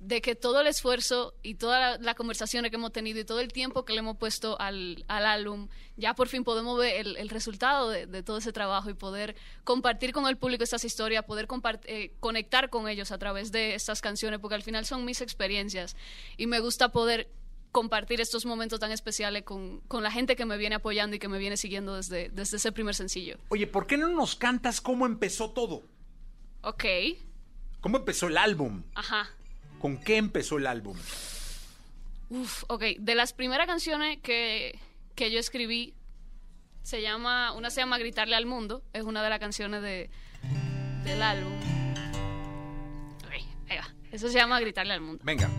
de que todo el esfuerzo y todas las conversaciones que hemos tenido y todo el tiempo que le hemos puesto al, al álbum, ya por fin podemos ver el, el resultado de, de, todo ese trabajo y poder compartir con el público estas historias, poder eh, conectar con ellos a través de estas canciones, porque al final son mis experiencias y me gusta poder compartir estos momentos tan especiales con, con, la gente que me viene apoyando y que me viene siguiendo desde, desde ese primer sencillo. Oye, ¿por qué no nos cantas cómo empezó todo? Ok. ¿Cómo empezó el álbum? Ajá. ¿Con qué empezó el álbum? Uf, ok. De las primeras canciones que, que yo escribí, se llama, una se llama Gritarle al Mundo, es una de las canciones de, del álbum. Ok, ahí va. Eso se llama Gritarle al Mundo. Venga.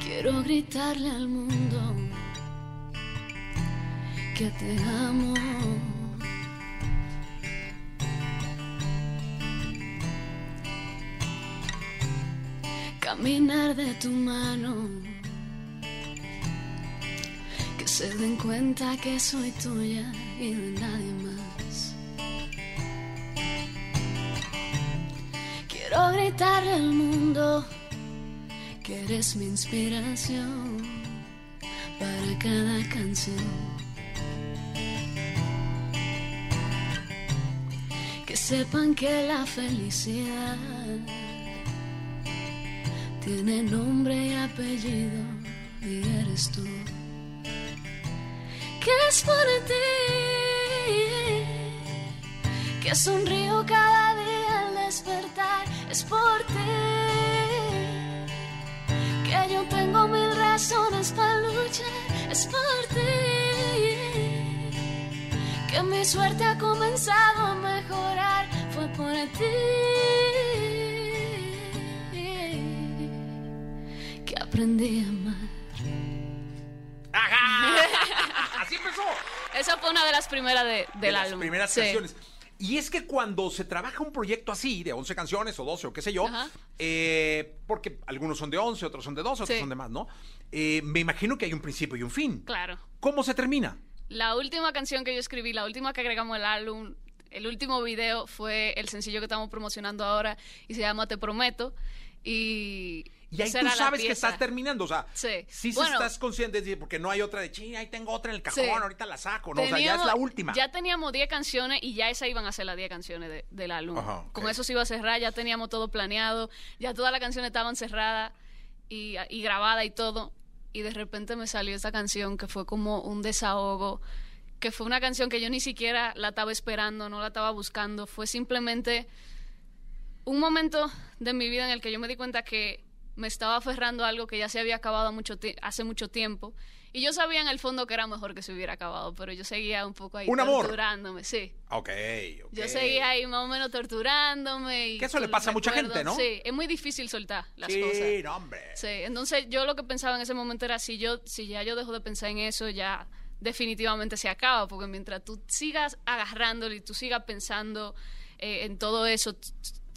Quiero gritarle al mundo que te amo. Caminar de tu mano, que se den cuenta que soy tuya y de nadie más. Quiero gritarle al mundo que eres mi inspiración para cada canción. Que sepan que la felicidad tiene nombre y apellido y eres tú. Que es por ti que sonrío cada día al despertar. Es por ti que yo tengo mil razones para luchar. Es por ti que mi suerte ha comenzado a mejorar. Fue por ti. Aprendí a amar. ¡Ajá! Así empezó. Esa fue una de las primeras de, del de las álbum. primeras Sí. canciones. Y es que cuando se trabaja un proyecto así, de 11 canciones o 12 o qué sé yo, eh, porque algunos son de 11, otros son de 12, otros Sí. son de más, ¿no? Eh, me imagino que hay un principio y un fin. Claro. ¿Cómo se termina? La última canción que yo escribí, la última que agregamos al álbum, el último video fue el sencillo que estamos promocionando ahora y se llama Te Prometo. Y, Y ahí esa tú sabes que estás terminando, o sea, Sí. sí Bueno. estás consciente, porque no hay otra de, ching, ahí tengo otra en el cajón, Sí. ahorita la saco, ¿no? o sea, ya es la última. Ya teníamos 10 canciones y ya esas iban a ser las 10 canciones de- del álbum. Ajá. Con eso se iba a cerrar, ya teníamos todo planeado, ya todas las canciones estaban cerradas y, y grabadas y todo. Y de repente me salió esta canción que fue como un desahogo, que fue una canción que yo ni siquiera la estaba esperando, no la estaba buscando, fue simplemente un momento de mi vida en el que yo me di cuenta que me estaba aferrando a algo que ya se había acabado mucho hace mucho tiempo. Y yo sabía en el fondo que era mejor que se hubiera acabado, pero yo seguía un poco ahí Un amor. torturándome, sí. Ok, ok. Yo seguía ahí más o menos torturándome. Y Que eso le pasa a mucha gente, ¿no? Sí, es muy difícil soltar las sí, cosas. no, hombre. Sí, entonces yo lo que pensaba en ese momento era si yo, si ya yo dejo de pensar en eso, ya definitivamente se acaba, porque mientras tú sigas agarrándolo y tú sigas pensando eh, en todo eso,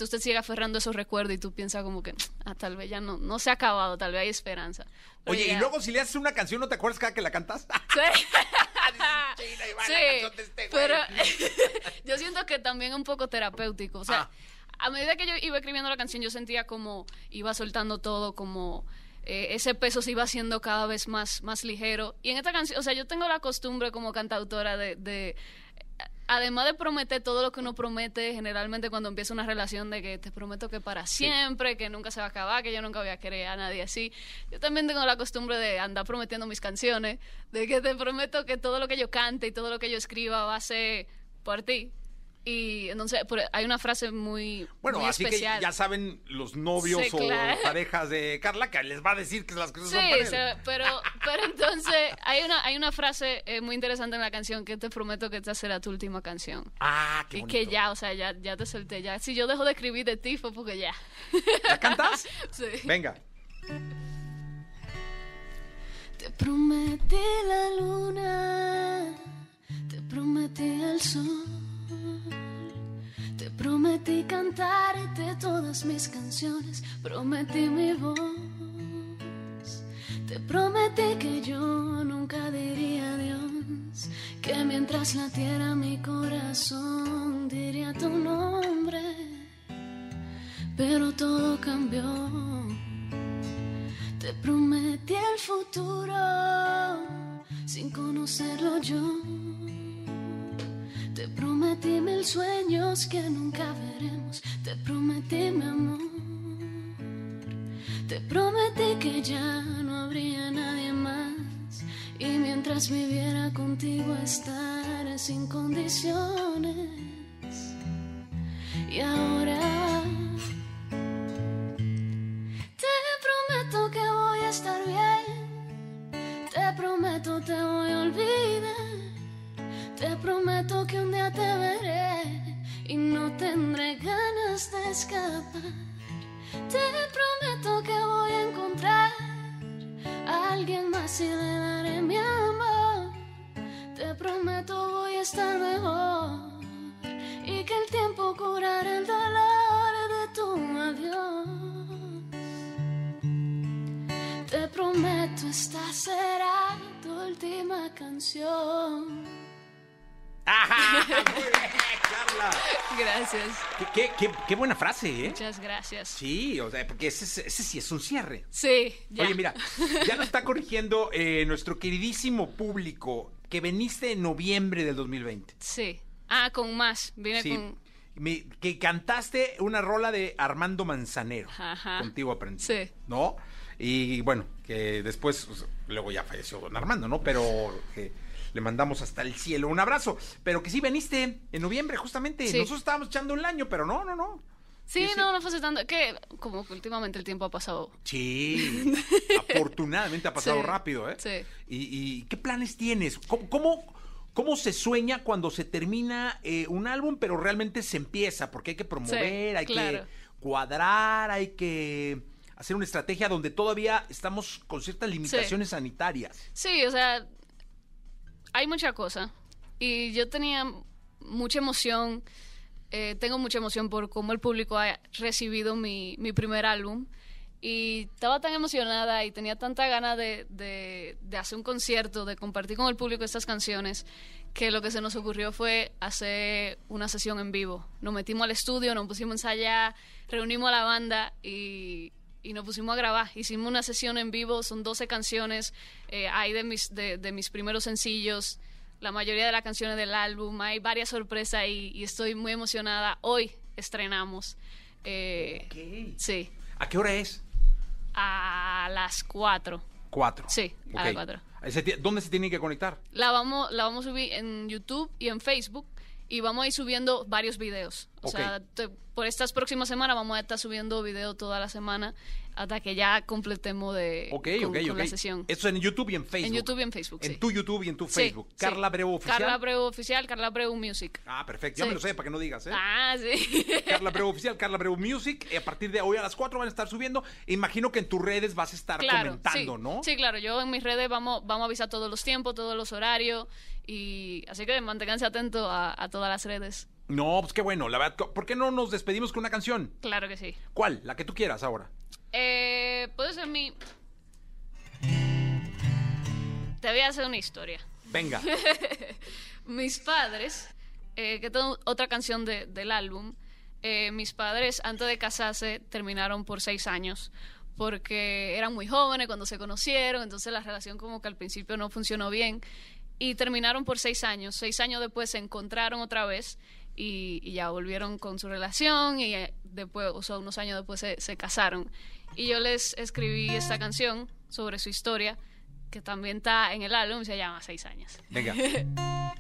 tú te sigas aferrando esos recuerdos y tú piensas como que ah, tal vez ya no, no se ha acabado, tal vez hay esperanza. Pero Oye, y luego si le haces una canción, ¿no te acuerdas cada que la cantas? Sí. China, ahí va la Sí, canción de este pero yo siento que también es un poco terapéutico. O sea, Ah. a medida que yo iba escribiendo la canción, yo sentía como iba soltando todo, como eh, ese peso se iba haciendo cada vez más, más ligero. Y en esta canción, o sea, yo tengo la costumbre como cantautora de, de además de prometer todo lo que uno promete generalmente cuando empieza una relación de que te prometo que para siempre, que nunca se va a acabar, que yo nunca voy a querer a nadie así. Yo también tengo la costumbre de andar prometiendo mis canciones, de que te prometo que todo lo que yo cante y todo lo que yo escriba va a ser por ti. Y entonces hay una frase muy, Bueno, muy así especial. que ya saben los novios Sí, o claro. parejas de Carla que les va a decir que las cosas Sí, son para él. pero, pero entonces hay una, hay una frase eh, muy interesante en la canción que te prometo que esta será tu última canción. Ah, qué y que ya, o sea, ya, ya te solté. Ya. Si yo dejo de escribir de ti fue porque ya. ¿La cantas? Sí. Venga. Te prometí la luna, te prometí el sol, te prometí cantarte todas mis canciones, prometí mi voz, te prometí que yo nunca diría adiós, que mientras latiera mi corazón diría tu nombre, pero todo cambió. Te prometí el futuro sin conocerlo yo. Te prometí mil sueños que nunca veremos. Te prometí mi amor. Te prometí que ya no habría nadie más. Y mientras viviera contigo estar sin condiciones. Y ahora te prometo que voy a estar bien. Te prometo te voy a olvidar. Te prometo que un día te veré y no tendré ganas de escapar. Te prometo que voy a encontrar a alguien más y le daré mi amor. Te prometo voy a estar mejor y que el tiempo curará el dolor de tu adiós. Te prometo esta será tu última canción. Carla. Gracias. Qué, qué- qué- qué buena frase, ¿eh? Muchas gracias. Sí, o sea, porque ese, es- ese sí es un cierre. Sí, ya. Oye, mira, ya nos está corrigiendo eh, nuestro queridísimo público que veniste en noviembre del 2020. Sí. Ah, con más. Vine Sí. con. Me- que cantaste una rola de Armando Manzanero. Ajá. Contigo aprendí. Sí. ¿No? Y bueno, que después, pues, luego ya falleció don Armando, ¿no? Pero que le mandamos hasta el cielo un abrazo. Pero que sí veniste en noviembre, justamente. Sí. Nosotros estábamos echando un año, pero no, no, no. Sí, no, no fue tanto. Que como que últimamente el tiempo ha pasado. Sí, afortunadamente ha pasado Sí, rápido, ¿eh? sí. ¿Y, y qué planes tienes? ¿Cómo, cómo, cómo se sueña cuando se termina eh, un álbum, pero realmente se empieza? Porque hay que promover, hay claro. que cuadrar, hay que hacer una estrategia donde todavía estamos con ciertas limitaciones sanitarias. Sí, o sea, hay mucha cosa. Y yo tenía mucha emoción, eh, tengo mucha emoción por cómo el público ha recibido mi, mi primer álbum. Y estaba tan emocionada y tenía tanta ganas de, de- de hacer un concierto, de compartir con el público estas canciones, que lo que se nos ocurrió fue hacer una sesión en vivo. Nos metimos al estudio, nos pusimos a ensayar, reunimos a la banda y, y nos pusimos a grabar. Hicimos una sesión en vivo, son 12 canciones, eh, hay de mis, de, de mis primeros sencillos, la mayoría de las canciones del álbum, hay varias sorpresas y, y estoy muy emocionada. Hoy estrenamos. eh, Sí, ¿A qué hora es? a las 4. Cuatro. Sí, a Ok. las 4. Ese ti- ¿Dónde se tiene que conectar? La vamos, la vamos a subir en YouTube y en Facebook y vamos a ir subiendo varios videos. O sea, te- por estas próximas semanas vamos a estar subiendo video toda la semana hasta que ya completemos de Ok, con, ok, con la sesión. Eso en YouTube y en Facebook. En YouTube y en Facebook, En sí. tu YouTube y en tu Sí, Facebook. sí. Carla Breu Oficial. Carla Breu Oficial, Carla Breu Music. Ah, perfecto. Ya Sí. me lo sé, para que no digas, ¿eh? Ah, sí. Carla Breu Oficial, Carla Breu Music. a partir de hoy a las 4 van a estar subiendo. Imagino que en tus redes vas a estar Claro, comentando, sí. ¿no? Sí, claro. Yo en mis redes vamos, vamos a avisar todos los tiempos, todos los horarios. Y así que manténganse atentos a, a todas las redes. No, pues qué bueno. La verdad, ¿por qué no nos despedimos con una canción? Claro que sí. ¿Cuál? La que tú quieras ahora. Eh, puede ser mi. Te voy a hacer una historia. Venga. mis padres, eh, que tengo otra canción de- del álbum, eh, mis padres antes de casarse terminaron por seis años porque eran muy jóvenes cuando se conocieron, entonces la relación como que al principio no funcionó bien y terminaron por seis años. Seis años después se encontraron otra vez y, y ya volvieron con su relación y eh, después, o sea, unos años después se, se casaron. Y yo les escribí esta canción sobre su historia que también está en el álbum y se llama Seis años. Venga.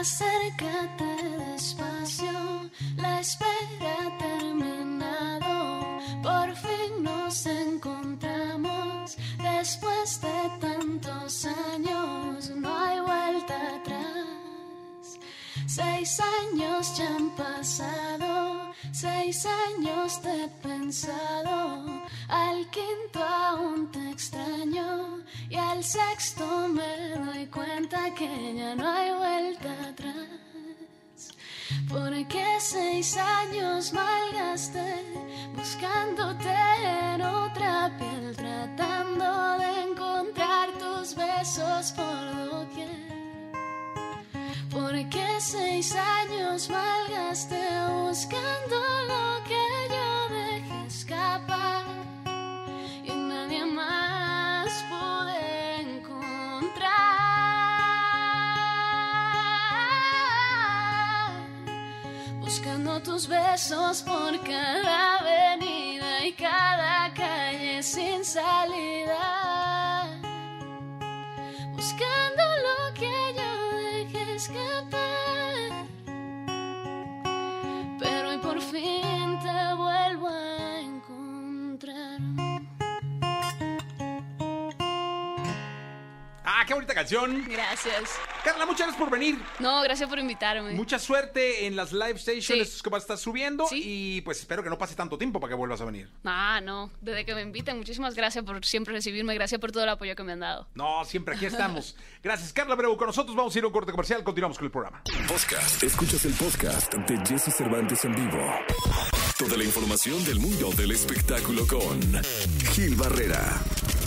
Acércate despacio, la espera ha terminado. Por fin nos encontramos después de tantos años. No hay vuelta atrás. Seis años ya han pasado, seis años te he pensado. Al quinto aún te extraño y al sexto me doy cuenta que ya no hay vuelta atrás. Porque seis años malgasté buscándote en otra piel, tratando de encontrar tus besos por doquier. Porque seis años malgasté buscando lo que yo Tus besos por cada avenida y cada calle sin salida. Buscando lo que yo dejé escapar. Ah, qué bonita canción. Gracias. Carla, muchas gracias por venir. No, gracias por invitarme. Mucha suerte en las live stations Sí. que vas a estar subiendo Sí. y pues espero que no pase tanto tiempo para que vuelvas a venir. Ah, no, desde que me inviten, muchísimas gracias por siempre recibirme, gracias por todo el apoyo que me han dado. No, siempre aquí estamos. Gracias, Carla Breu. Con nosotros vamos a ir a un corte comercial. Continuamos con el programa. Podcast. Escuchas el podcast de Jesse Cervantes en vivo. Toda la información del mundo del espectáculo con Gil Barrera.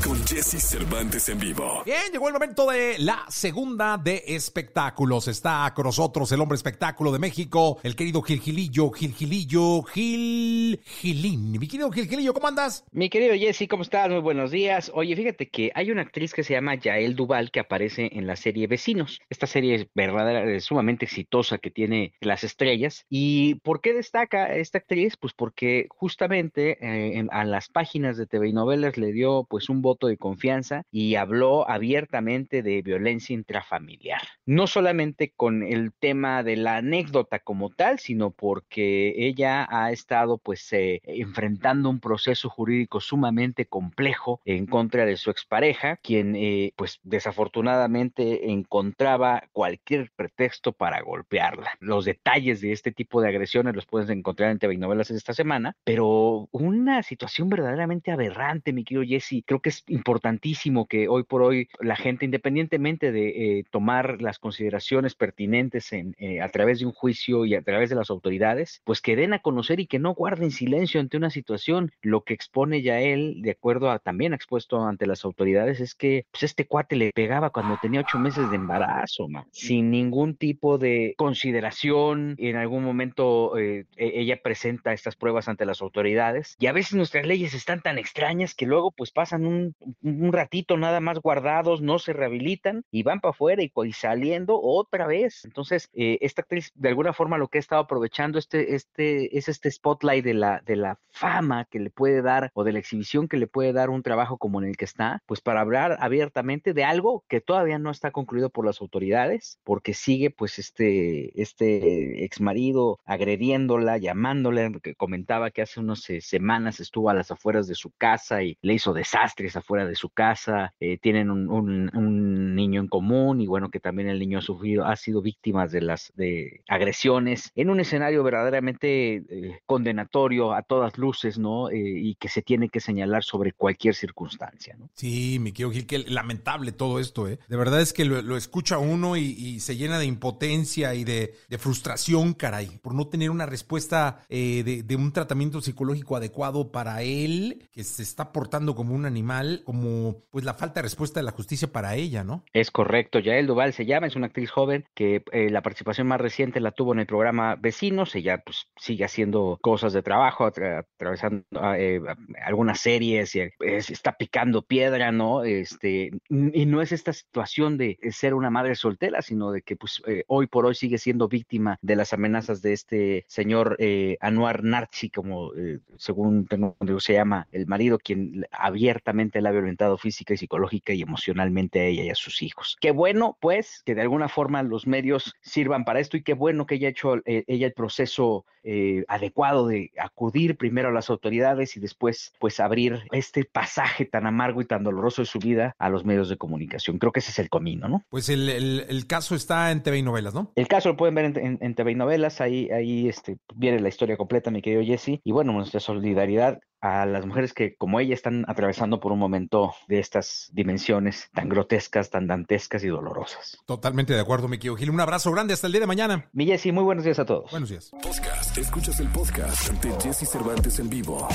Con Jesse Cervantes en vivo. Bien, llegó el momento de la segunda de espectáculos. Está con nosotros el hombre espectáculo de México, el querido Gil Gilillo, Gil Gilillo, Gil Gilín. Mi querido Gil Gilillo, ¿cómo andas? Mi querido Jesse, ¿cómo estás? Muy buenos días. Oye, fíjate que hay una actriz que se llama Yael Duval que aparece en la serie Vecinos. Esta serie es verdadera, es sumamente exitosa que tiene las estrellas. ¿Y por qué destaca esta actriz? Pues porque justamente eh, en- a las páginas de TV y novelas le dio pues un voto de confianza y habló abiertamente de violencia intrafamiliar. No solamente con el tema de la anécdota como tal, sino porque ella ha estado pues eh, enfrentando un proceso jurídico sumamente complejo en contra de su expareja, quien eh, pues desafortunadamente encontraba cualquier pretexto para golpearla. Los detalles de este tipo de agresiones los puedes encontrar en TV Novelas esta semana, pero una situación verdaderamente aberrante, mi querido Jesse. Creo que es importantísimo que hoy por hoy la gente, independientemente de eh, tomar las consideraciones pertinentes en, eh, a través de un juicio y a través de las autoridades, pues que den a conocer y que no guarden silencio ante una situación. Lo que expone ya él, de acuerdo a también expuesto ante las autoridades, es que pues, este cuate le pegaba cuando tenía ocho meses de embarazo, man, sin ningún tipo de consideración. En algún momento eh, e- ella presenta estas pruebas ante las autoridades y a veces nuestras leyes están tan extrañas que luego pues pasan un, un ratito nada más guardados, no se rehabilitan y van para afuera y, y saliendo otra vez. Entonces, eh, esta actriz de alguna forma lo que ha estado aprovechando este, este, es este spotlight de la, de la fama que le puede dar o de la exhibición que le puede dar un trabajo como en el que está, pues para hablar abiertamente de algo que todavía no está concluido por las autoridades, porque sigue pues este, este ex marido agrediéndola, llamándola, que comentaba que hace unas eh, semanas estuvo a las afueras de su casa y le hizo desastres afuera de su casa, eh, tienen un, un- niño en común y bueno, que también el niño ha sufrido, ha sido víctima de las de agresiones en un escenario verdaderamente eh, condenatorio a todas luces, ¿no? Eh, y que se tiene que señalar sobre cualquier circunstancia, ¿no? Sí, mi querido Gil, qué lamentable todo esto, ¿eh? De verdad es que lo, escucha uno y, se llena de impotencia y de, frustración, caray, por no tener una respuesta de un tratamiento psicológico adecuado para él, que se está portando como un animal, como pues la falta de respuesta de la justicia para ella, ¿no? Es correcto, Yael Duval se llama, es una actriz joven que eh, la participación más reciente la tuvo en el programa Vecinos, ella pues sigue haciendo cosas de trabajo, atra- atravesando ah, eh, algunas series, y, es- está picando piedra, ¿no? Este, y no es esta situación de ser una madre soltera, sino de que pues eh, hoy por hoy sigue siendo víctima de las amenazas de este señor Anuar Narchi, como según tengo se llama el marido, quien abiertamente la ha violentado física y psicológica y emocionalmente a ella y a sus hijos. Qué bueno, pues, que de alguna forma los medios sirvan para esto y qué bueno que haya hecho eh, ella el proceso eh, adecuado de acudir primero a las autoridades y después, pues, abrir este pasaje tan amargo y tan doloroso de su vida a los medios de comunicación. Creo que ese es el camino, ¿no? Pues el, el- el caso está en TV y novelas, ¿no? El caso lo pueden ver en, en- en TV y novelas, ahí, ahí este, viene la historia completa, mi querido Jesse. Y bueno, nuestra solidaridad a las mujeres que, como ella, están atravesando por un momento de estas dimensiones tan grotescas, tan dantescas y dolorosas. Totalmente de acuerdo, mi querido Gil. Un abrazo grande hasta el día de mañana. Mi Jesse, muy buenos días a todos. Buenos días. Podcast. Escuchas el podcast de Jesse Cervantes en vivo.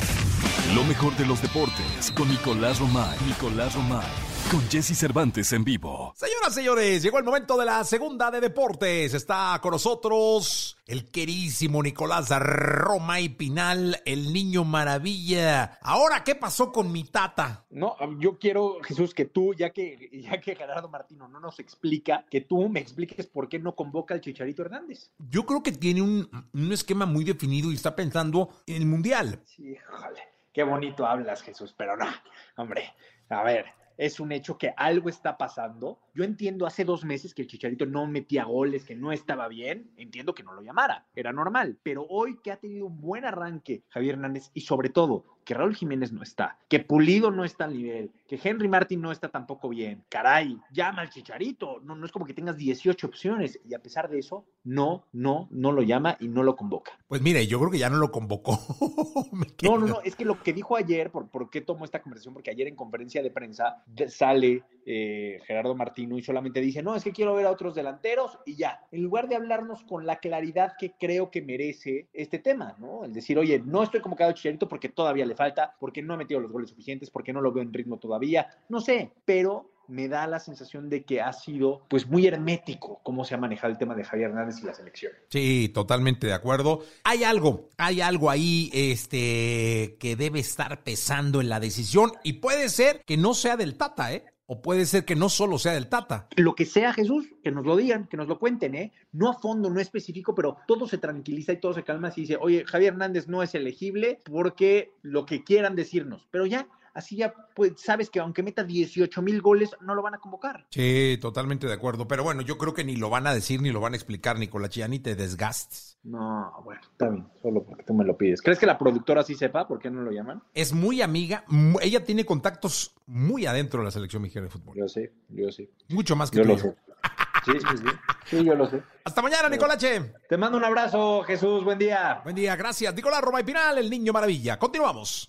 Lo mejor de los deportes con Nicolás Romay. Nicolás Romay. Con Jesse Cervantes en vivo. Señoras, señores, llegó el momento de la segunda de deportes. Está con nosotros el querísimo Nicolás Roma y Pinal, el niño maravilla. Ahora, ¿qué pasó con mi tata? No, yo quiero, Jesús, que tú, ya que, ya que Gerardo Martino no nos explica, que tú me expliques por qué no convoca al Chicharito Hernández. Yo creo que tiene un, un esquema muy definido y está pensando en el Mundial. Sí, híjole, qué bonito hablas, Jesús, pero no, hombre, a ver, es un hecho que algo está pasando. Yo entiendo hace dos meses que el Chicharito no metía goles, que no estaba bien, entiendo que no lo llamara, era normal, pero hoy que ha tenido un buen arranque Javier Hernández y sobre todo que Raúl Jiménez no está, que Pulido no está al nivel, que Henry Martin no está tampoco bien, caray, llama al Chicharito, no, no es como que tengas 18 opciones y a pesar de eso, no, no, no lo llama y no lo convoca. Pues mire, yo creo que ya no lo convocó. no, no, no, es que lo que dijo ayer, ¿por, por qué tomó esta conversación? Porque ayer en conferencia de prensa sale eh, Gerardo Martino y solamente dice, no, es que quiero ver a otros delanteros y ya, en lugar de hablarnos con la claridad que creo que merece este tema, ¿no? El decir, oye, no estoy convocado a Chicharito porque todavía le falta, porque no ha metido los goles suficientes, porque no lo veo en ritmo todavía, no sé, pero me da la sensación de que ha sido pues muy hermético cómo se ha manejado el tema de Javier Hernández y la selección. Sí, totalmente de acuerdo. Hay algo, hay algo ahí este que debe estar pesando en la decisión y puede ser que no sea del Tata, ¿eh? O puede ser que no solo sea del Tata. Lo que sea, Jesús, que nos lo digan, que nos lo cuenten, ¿eh? No a fondo, no específico, pero todo se tranquiliza y todo se calma si dice, oye, Javier Hernández no es elegible porque lo que quieran decirnos. Pero ya, así ya pues, sabes que aunque meta 18 mil goles, no lo van a convocar. Sí, totalmente de acuerdo. Pero bueno, yo creo que ni lo van a decir ni lo van a explicar, Nicolás Chía, ni te desgastes. No, bueno, está bien, solo porque tú me lo pides. ¿Crees que la productora sí sepa por qué no lo llaman? Es muy amiga, ella tiene contactos muy adentro de la selección mexicana de fútbol. Yo sé, yo sé. Mucho más que yo tú. Lo sé. Sí, sí, sí. Sí, yo lo sé. Hasta mañana, Nicolache. Te mando un abrazo, Jesús. Buen día. Buen día, gracias. Nicolás Roma y Pinal, el niño maravilla. Continuamos.